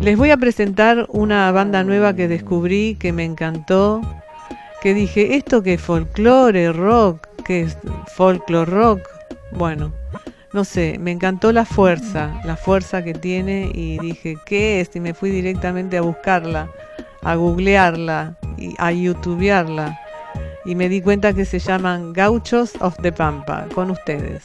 Les voy a presentar una banda nueva que descubrí, que me encantó, que dije, ¿esto que es folclore, rock? ¿Qué es folklore rock? Bueno, no sé, me encantó la fuerza, la fuerza que tiene y dije, ¿qué es? Y me fui directamente a buscarla, a googlearla, y a youtubearla. Y me di cuenta que se llaman Gauchos of the Pampa, con ustedes.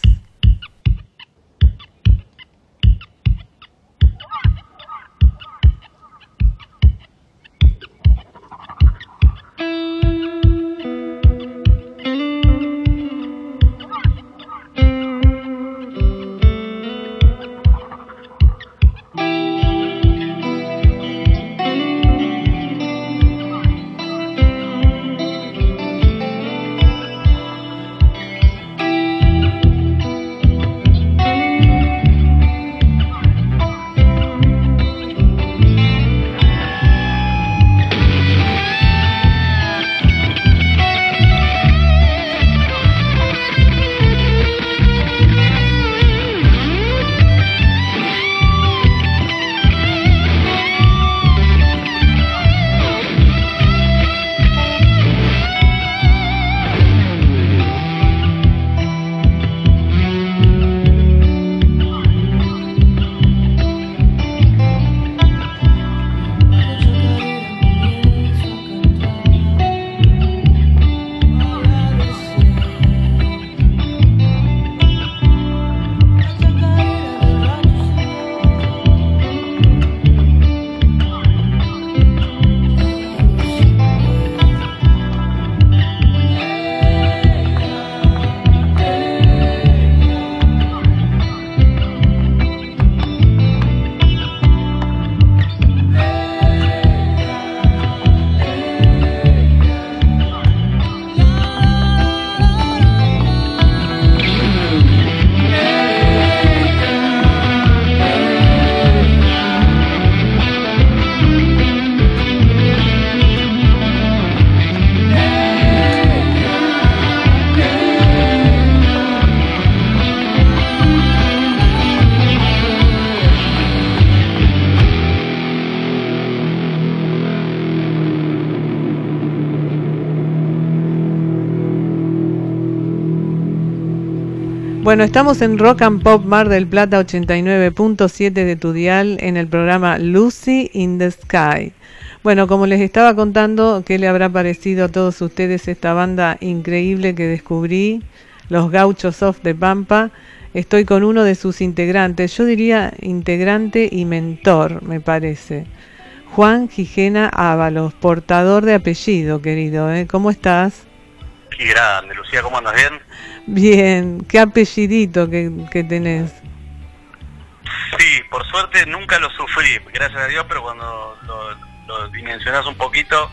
Bueno, estamos en Rock and Pop Mar del Plata 89.7 de Tudial en el programa Lucy in the Sky. Bueno, como les estaba contando, ¿qué le habrá parecido a todos ustedes esta banda increíble que descubrí, los Gauchos of the Pampa? Estoy con uno de sus integrantes, yo diría integrante y mentor, me parece. Juan Gijena Ábalos, portador de apellido, querido. ¿eh? ¿Cómo estás? Qué grande, Lucía, ¿cómo andas? ¿Bien? Bien, qué apellidito que, que tenés. Sí, por suerte nunca lo sufrí, gracias a Dios, pero cuando lo, dimensionas un poquito...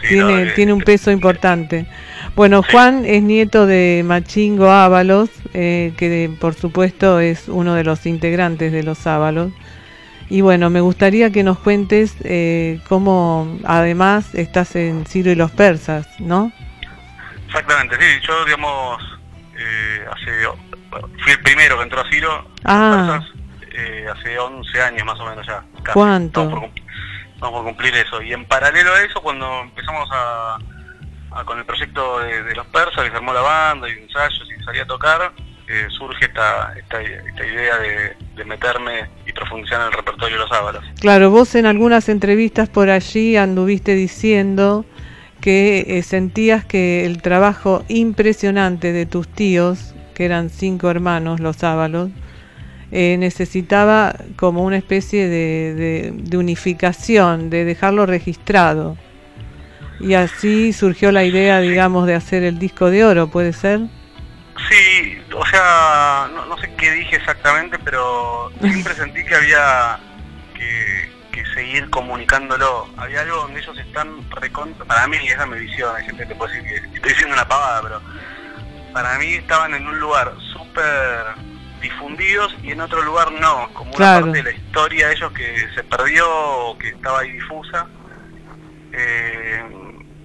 tiene, tiene un peso importante. Bueno, Juan es nieto de Machingo Ábalos, eh, que por supuesto es uno de los integrantes de los Ábalos. Y bueno, me gustaría que nos cuentes eh, cómo además estás en Ciro y los Persas, ¿no? Exactamente, sí, yo digamos eh, hace fui el primero que entró a Ciro, ah. eh, hace 11 años más o menos ya. ¿Cuánto? Vamos por, cumplir eso. Y en paralelo a eso, cuando empezamos a, con el proyecto de, los persas, que se armó la banda y ensayos y salía a tocar, eh, surge esta, esta, idea de, de, meterme y profundizar en el repertorio de los ábalos. Claro, vos en algunas entrevistas por allí anduviste diciendo que eh, sentías que el trabajo impresionante de tus tíos, que eran cinco hermanos, los Ábalos, eh, necesitaba como una especie de, unificación, de dejarlo registrado. Y así surgió la idea, digamos, de hacer el disco de oro, ¿puede ser? Sí, o sea, no, no sé qué dije exactamente, pero siempre sentí que había que seguir comunicándolo. Había algo donde ellos están recontra, para mí esa es mi visión, hay gente que puede decir que estoy diciendo una pavada, pero para mí estaban en un lugar súper difundidos y en otro lugar no, como una parte de la historia de ellos que se perdió o que estaba ahí difusa. Eh,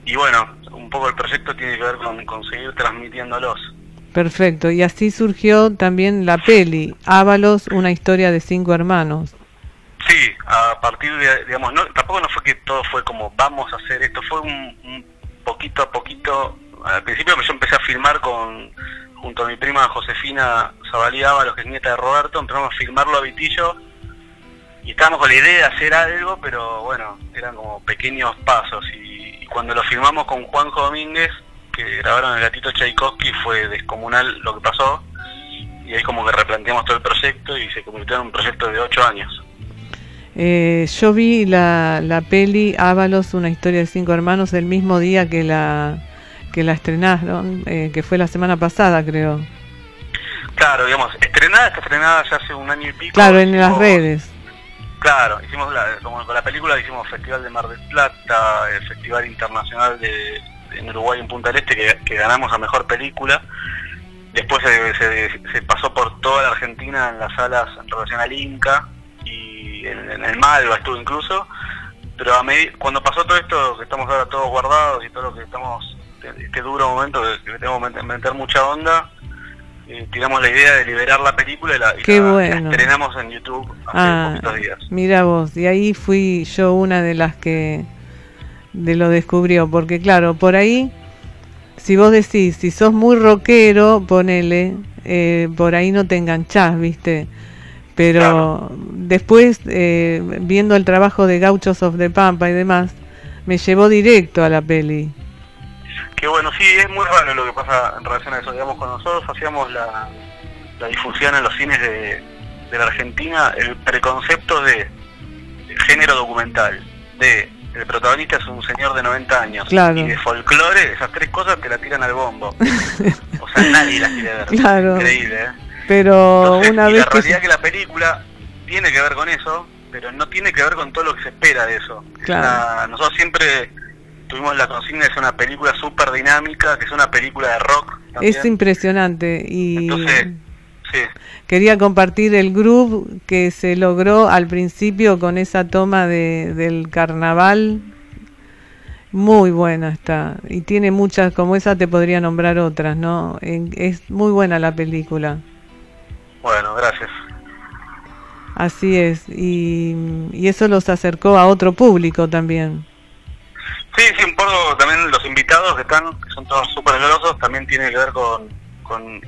y bueno, un poco el proyecto tiene que ver con, con seguir transmitiéndolos. Perfecto, y así surgió también la peli, Ábalos, una historia de cinco hermanos. Sí, a partir de, digamos, no, tampoco no fue que todo fue como vamos a hacer esto, fue un, poquito a poquito. Al principio yo empecé a filmar con junto a mi prima Josefina Zabalí Ábalos, que es nieta de Roberto, empezamos a filmarlo a Vitillo y estábamos con la idea de hacer algo, pero bueno, eran como pequeños pasos. Y, cuando lo filmamos con Juanjo Domínguez, que grabaron el gatito Tchaikovsky, fue descomunal lo que pasó. Y ahí como que replanteamos todo el proyecto y se convirtió en un proyecto de ocho años. Eh, yo vi la, la peli Ábalos, una historia de cinco hermanos, el mismo día que la que la estrenaron, eh, que fue la semana pasada, creo. Claro, digamos, estrenada, está estrenada ya hace un año y pico. Claro, en las redes. Claro, hicimos la, como con la película hicimos Festival de Mar del Plata, el Festival Internacional de, en Uruguay en Punta del Este que, ganamos a Mejor Película. Después se, pasó por toda la Argentina en las salas en relación al Inca y en, el Malva estuvo incluso. Pero a cuando pasó todo esto, que estamos ahora todos guardados y todo lo que estamos, este duro momento que, que tenemos que meter mucha onda, eh, tiramos la idea de liberar la película y la, estrenamos en YouTube hace ah, poquitos días. Mira vos, y ahí fui yo una de las que de lo descubrió, porque claro, por ahí, si vos decís, si sos muy rockero, ponele, eh, por ahí no te enganchás, ¿viste? Pero después, eh, viendo el trabajo de Gauchos of the Pampa y demás, me llevó directo a la peli que bueno, sí, es muy raro lo que pasa en relación a eso. Digamos, cuando nosotros hacíamos la, difusión en los cines de, la Argentina, el preconcepto de género documental, de el protagonista es un señor de 90 años y de folclore, esas tres cosas te la tiran al bombo. o sea, nadie las quiere ver. Increíble, ¿eh? Pero una vez la realidad que... la película tiene que ver con eso, pero no tiene que ver con todo lo que se espera de eso. nosotros siempre tuvimos la consigna, es una película súper dinámica, que es una película de rock. Es impresionante y sí. quería compartir el groove que se logró al principio con esa toma de, del carnaval. Muy buena está y tiene muchas, como esa te podría nombrar otras, ¿no? Es muy buena la película. Bueno, gracias. Así es, y, y eso los acercó a otro público también. Sí, sí, un poco también los invitados que están, que son todos súper grosos, también tiene que ver con, con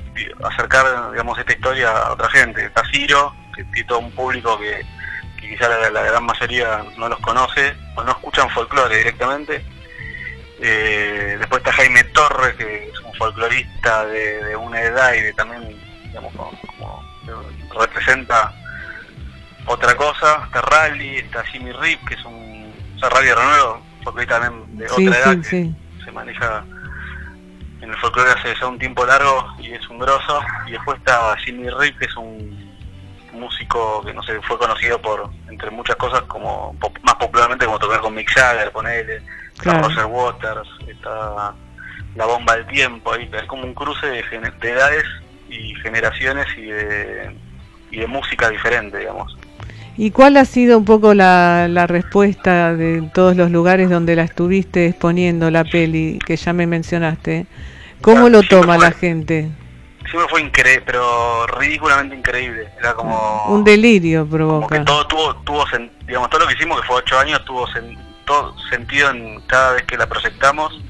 acercar, digamos, esta historia a otra gente. Está Ciro, que tiene todo un público que, que quizá la, gran mayoría no los conoce o no escuchan folclore directamente. Eh, después está Jaime Torres, que es un folclorista de, una edad y de también, digamos, como, representa otra cosa. Está Rally, está Jimmy Rip, que es un, o sea, Rally Renuevo, folclore también de otra edad que se maneja en el folclore hace ya un tiempo largo y es un grosso. Y después está Jimmy Rip, que es un músico que no sé, fue conocido por, entre muchas cosas, como más popularmente como tocar con Mick Jagger, ponele, claro. Roger Waters, está la bomba del tiempo, ahí, es como un cruce de, de edades y generaciones y de, y de música diferente, digamos. ¿Y cuál ha sido un poco la, la, respuesta de todos los lugares donde la estuviste exponiendo la peli que ya me mencionaste? ¿Cómo lo toma la gente? Siempre fue increíble, pero ridículamente increíble. Era como... Un delirio provoca. Como que todo tuvo, tuvo digamos, todo lo que hicimos, que fue ocho años, tuvo todo sentido en cada vez que la proyectamos.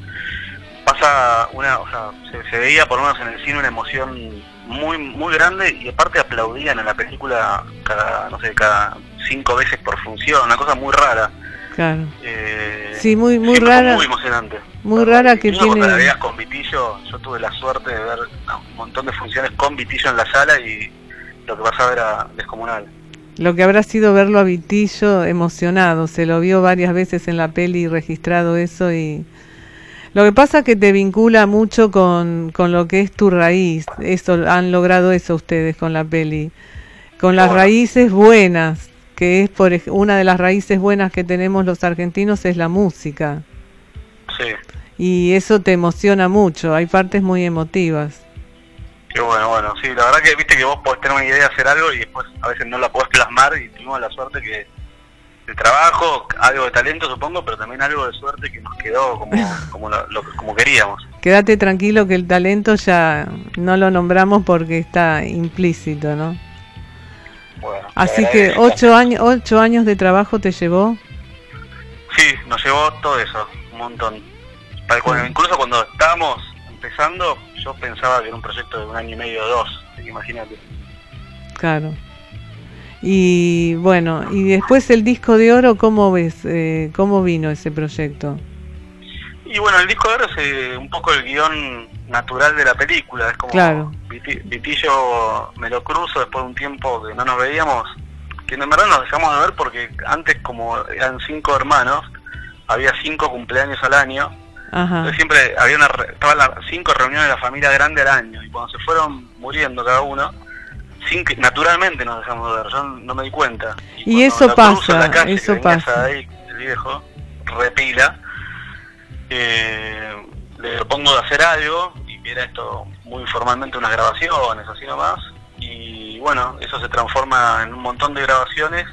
Pasa una, o sea, se, se veía por lo menos en el cine una emoción muy muy grande y aparte aplaudían en la película cada no sé cada cinco veces por función una cosa muy rara. Claro. Eh, sí muy muy rara. muy emocionante. Muy rara que tiene cuando la veías con Vitillo yo tuve la suerte de ver un montón de funciones con Vitillo en la sala y lo que pasaba era descomunal. Lo que habrá sido verlo a Vitillo emocionado se lo vio varias veces en la peli registrado eso y lo que pasa es que te vincula mucho con, con lo que es tu raíz. Eso han logrado eso ustedes con la peli. Con las raíces buenas, que es por una de las raíces buenas que tenemos los argentinos es la música. Sí. Y eso te emociona mucho, hay partes muy emotivas. Qué bueno, bueno, sí, la verdad que viste que vos podés tener una idea de hacer algo y después a veces no la podés plasmar y tuvimos la suerte que de trabajo, algo de talento supongo, pero también algo de suerte que nos quedó como, como, lo, como queríamos. Quédate tranquilo que el talento ya no lo nombramos porque está implícito, ¿no? Bueno, Así que ocho años, ocho años de trabajo te llevó. Sí, nos llevó todo eso, un montón. Incluso cuando estábamos empezando, yo pensaba que era un proyecto de un año y medio o dos, imagínate. Claro. Y bueno, y después el disco de oro, ¿cómo ves? Eh, ¿Cómo vino ese proyecto? Y bueno, el disco de oro es eh, un poco el guion natural de la película. Es como claro. Vitillo me lo cruzo después de un tiempo que no nos veíamos, que en verdad nos dejamos de ver porque antes como eran cinco hermanos, había cinco cumpleaños al año. Entonces siempre había una, estaban las cinco reuniones de la familia grande al año y cuando se fueron muriendo cada uno, naturalmente nos dejamos de ver, yo no me di cuenta. Y, eso pasa, eso pasa. Ahí, el viejo, repila, eh, le propongo de hacer algo y era esto muy formalmente unas grabaciones, así nomás. Y bueno, eso se transforma en un montón de grabaciones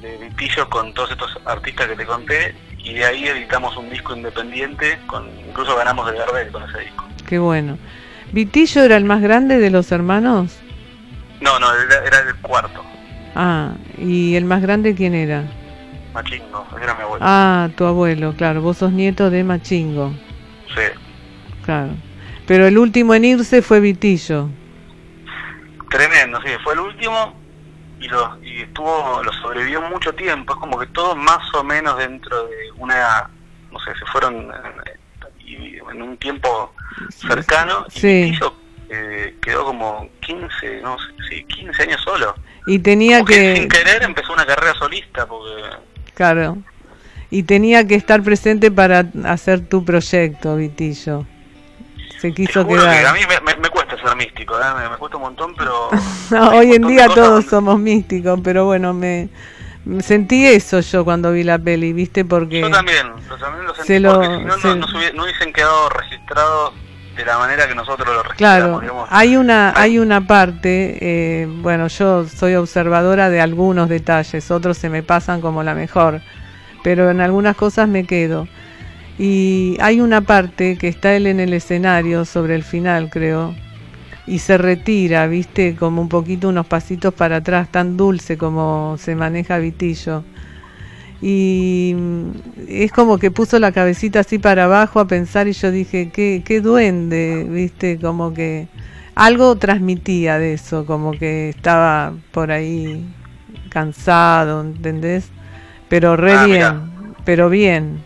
de Vitillo con todos estos artistas que te conté y de ahí editamos un disco independiente, con incluso ganamos de Gardel con ese disco. Qué bueno. ¿Vitillo era el más grande de los hermanos? No, no, era, el cuarto. Ah, ¿y el más grande quién era? Machingo, era mi abuelo. Ah, tu abuelo, claro, vos sos nieto de Machingo. Sí. Claro. Pero el último en irse fue Vitillo. Tremendo, sí, fue el último y, lo, y estuvo, lo sobrevivió mucho tiempo. Es como que todo más o menos dentro de una, no sé, se fueron en, un tiempo cercano. Y Vitillo eh, quedó como 15, no sé, sí, 15 años solo. Y tenía que... Sin querer empezó una carrera solista porque... Claro. Y tenía que estar presente para hacer tu proyecto, Vitillo. Se quiso quedar. a mí me, cuesta ser místico, ¿eh? me, cuesta un montón, pero... hoy en día todos somos místicos, pero bueno, me, sentí eso yo cuando vi la peli, ¿viste? Porque... Yo también, también lo sentí, porque si no, no, no, hubiesen quedado registrados de la manera que nosotros lo. Claro, hay una, hay una parte, eh, bueno, yo soy observadora de algunos detalles, otros se me pasan como la mejor, pero en algunas cosas me quedo. Y hay una parte que está él en el escenario sobre el final, creo, y se retira, viste, como un poquito unos pasitos para atrás, tan dulce como se maneja Vitillo y es como que puso la cabecita así para abajo a pensar y yo dije, qué, qué duende, viste, como que algo transmitía de eso, como que estaba por ahí cansado, ¿entendés? Pero re ah, bien, pero bien.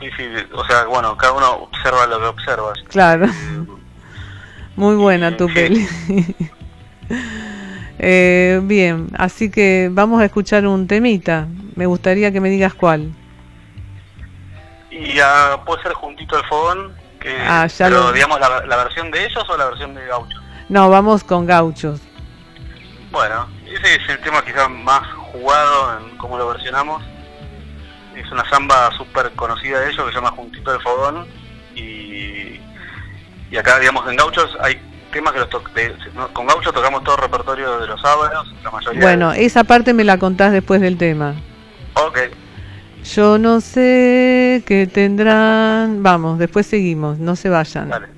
Sí, sí, o sea, bueno, cada uno observa lo que observa. Claro. Muy buena tu peli. Eh, bien, así que vamos a escuchar un temita. Me gustaría que me digas cuál. Y ya puede ser juntito al fogón, que, ah, pero digamos la, versión de ellos o la versión de gauchos. No, vamos con gauchos. Bueno, ese es el tema quizás más jugado en cómo lo versionamos. Es una samba súper conocida de ellos que se llama Juntito del Fogón. Y, y acá, digamos, en Gauchos hay temas que los con Gaucho tocamos todo el repertorio de los sábados, la mayoría. Bueno, esa parte me la contás después del tema. Ok. Yo no sé qué tendrán. Vamos, después seguimos, no se vayan. Dale.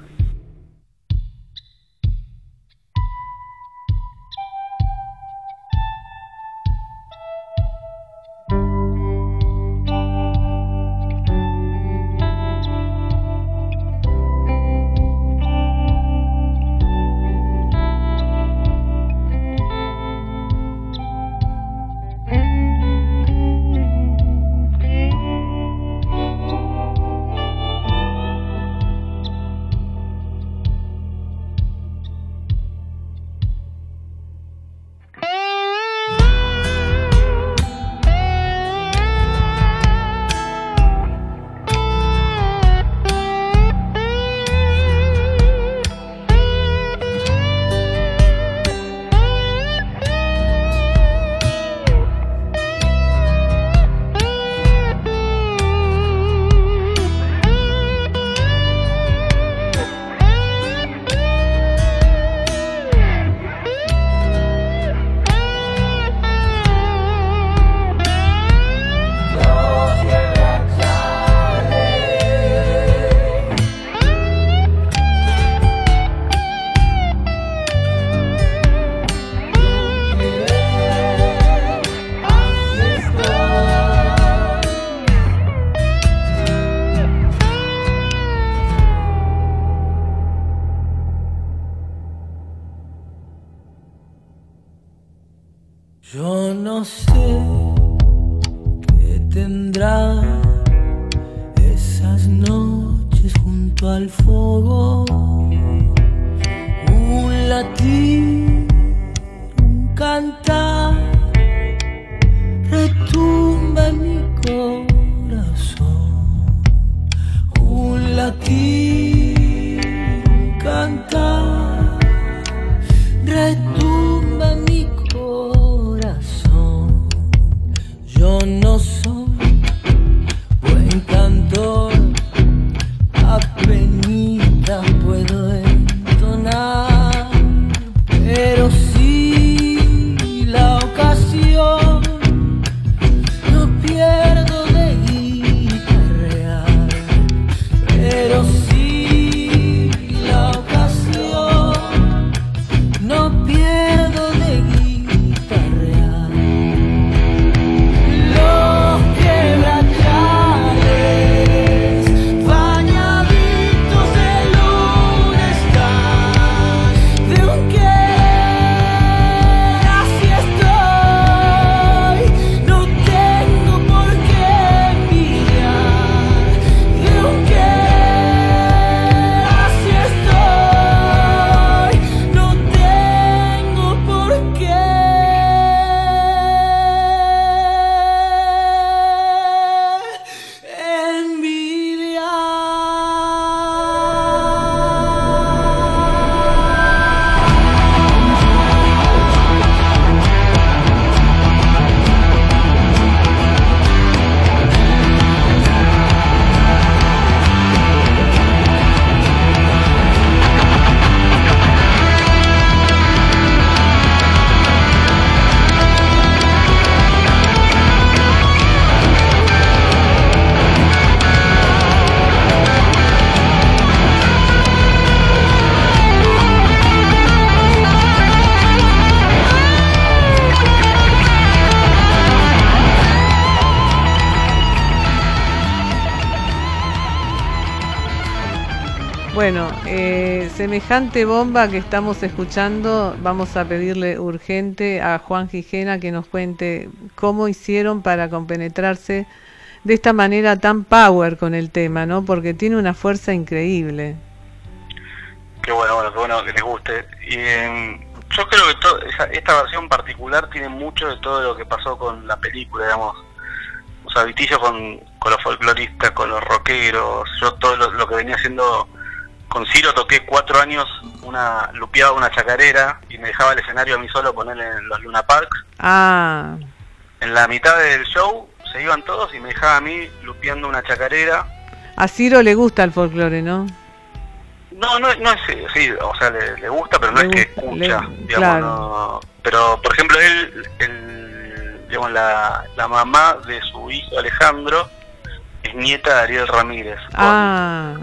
Semejante bomba que estamos escuchando, vamos a pedirle urgente a Juan Gijena que nos cuente cómo hicieron para compenetrarse de esta manera tan power con el tema, ¿no? Porque tiene una fuerza increíble. Qué bueno, bueno, qué bueno que les guste. Y em, yo creo que esta versión particular tiene mucho de todo lo que pasó con la película, digamos. O sea, Vitillo con, con los folcloristas, con los rockeros, yo todo lo, lo que venía haciendo con Ciro toqué cuatro años, una lupeaba una chacarera y me dejaba el escenario a mí solo poner en los Luna Parks. Ah, En la mitad del show se iban todos y me dejaba a mí lupeando una chacarera. a Ciro le gusta el folclore, ¿no? No, no, no es, eh, sí, o sea, le, le gusta, pero no Le es que escucha, le- digamos, claro. no- pero por ejemplo él, el, digamos, la, la mamá de su hijo Alejandro es nieta de Ariel Ramírez, con- Ah,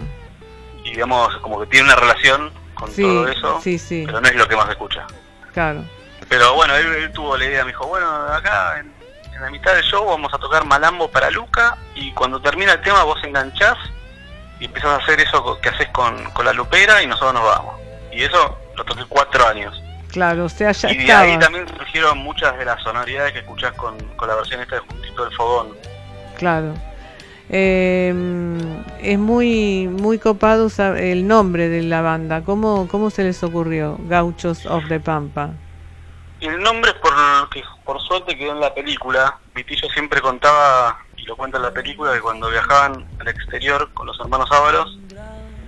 y digamos, como que tiene una relación con sí, todo eso, sí, sí, pero no es lo que más escucha. claro. Pero bueno, él, él tuvo la idea, me dijo, bueno, acá en, en la mitad del show vamos a tocar Malambo para Luca y cuando termina el tema vos enganchás y empezás a hacer eso que haces con, con la lupera y nosotros nos vamos. Y eso lo toqué cuatro años. Claro, o sea, ya y de ahí también surgieron muchas de las sonoridades que escuchás con, con la versión esta de Juntito del Fogón. Claro. Eh, es muy muy copado el nombre de la banda. ¿Cómo, ¿Cómo se les ocurrió? Gauchos of the Pampa. El nombre es por que por suerte quedó en la película. Vitillo siempre contaba, y lo cuenta en la película, que cuando viajaban al exterior con los hermanos Ábalos,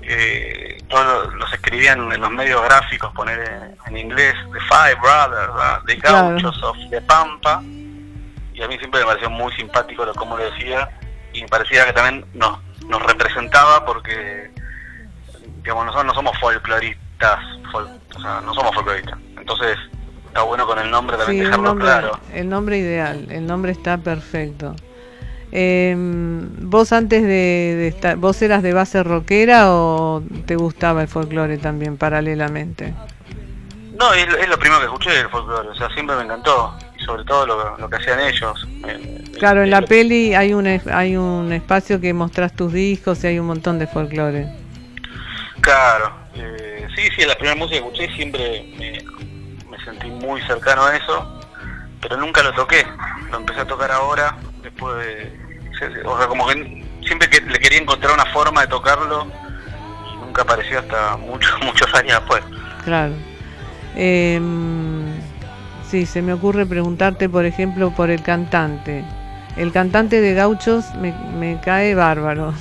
eh, todos los escribían en los medios gráficos, poner en, en inglés, The Five Brothers, ¿verdad? The Claro. Gauchos of the Pampa. Y a mí siempre me pareció muy simpático lo como lo decía, y me parecía que también nos, nos representaba porque, digamos, nosotros no somos folcloristas, fol- o sea, no somos folcloristas. Entonces, está bueno con el nombre también Sí, el dejarlo nombre, claro. el nombre ideal, el nombre está perfecto. Eh, ¿Vos antes de, de estar, vos eras de base rockera o te gustaba el folclore también paralelamente? No, es, es lo primero que escuché del folclore, o sea, siempre me encantó, sobre todo lo, lo que hacían ellos. Eh, Claro, en la eh, peli hay un hay un espacio que mostrás tus discos y hay un montón de folclore. Claro, eh, sí, sí, la primera música que escuché siempre me, me sentí muy cercano a eso. pero nunca lo toqué. Lo empecé a tocar ahora, después de... O sea, como que siempre que le quería encontrar una forma de tocarlo y nunca apareció hasta muchos, muchos años después. Claro. Em, sí, se me ocurre preguntarte, por ejemplo, por el cantante. El cantante de Gauchos me, me cae bárbaro.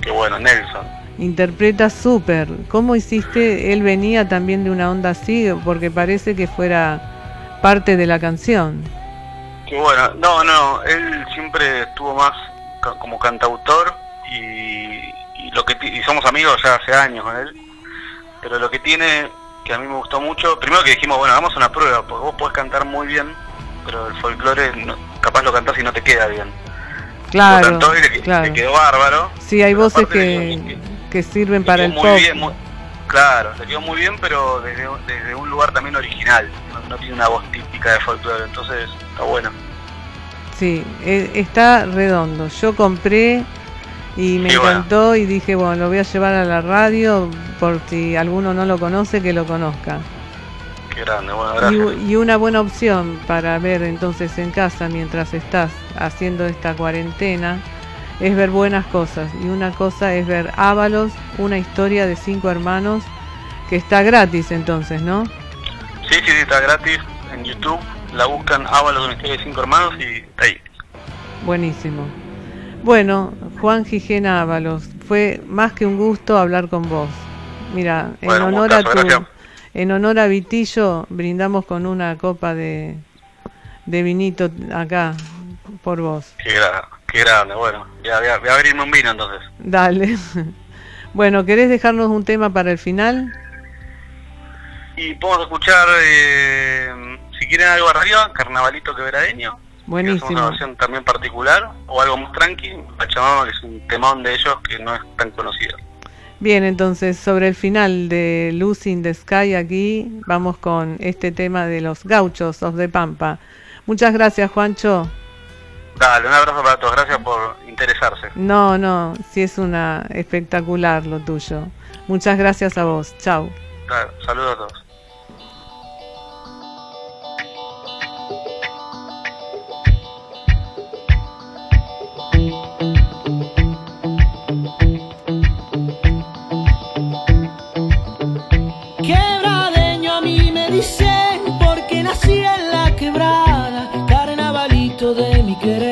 Qué bueno, Nelson. Interpreta súper. ¿Cómo hiciste? Él venía también de una onda así, porque parece que fuera parte de la canción. Qué bueno. No, no, él siempre estuvo más ca- como cantautor y, y lo que y somos amigos ya hace años con él. Pero lo que tiene que a mí me gustó mucho, primero que dijimos, bueno, hagamos una prueba, porque vos podés cantar muy bien, pero el folclore no- capaz lo cantás y no te queda bien. Claro, Lo cantó y le, claro. le quedó bárbaro. Sí, hay voces le que, que sirven para el muy pop. bien, muy- claro, le quedó muy bien, pero desde, un- desde un lugar también original. No, no tiene una voz típica de folclore, entonces está bueno. Sí, e- está redondo. Yo compré y me bueno. encantó y dije, bueno, lo voy a llevar a la radio por si alguno no lo conoce, que lo conozca. Qué grande, bueno, Y, gracias. y una buena opción para ver entonces en casa mientras estás haciendo esta cuarentena es ver buenas cosas. Y una cosa es ver Ábalos, una historia de cinco hermanos que está gratis entonces, ¿no? Sí, sí, sí, está gratis en YouTube. La buscan Ábalos una historia de cinco hermanos y está ahí. Buenísimo. Bueno, Juan Gijena Ábalos, fue más que un gusto hablar con vos. Mira, en Bueno, honor a tu, gracias. en honor a Vitillo, brindamos con una copa de, de vinito acá por vos. Qué, gra- qué grande, bueno. Ya voy a, voy a abrirme un vino entonces. Dale. Bueno, ¿querés dejarnos un tema para el final? Y podemos escuchar, eh, si quieren algo arriba, Carnavalito Quebradeño. Hacemos Buenísimo. una versión también particular, o algo más tranqui, Pachamama, que es un temón de ellos que no es tan conocido. Bien, entonces sobre el final de Lucy in the Sky aquí vamos con este tema de los gauchos of the Pampa. Muchas gracias, Juancho. Dale, un abrazo para todos, gracias por interesarse. No, no, sí es una espectacular lo tuyo. Muchas gracias a vos. Chau. Dale, saludos a todos. good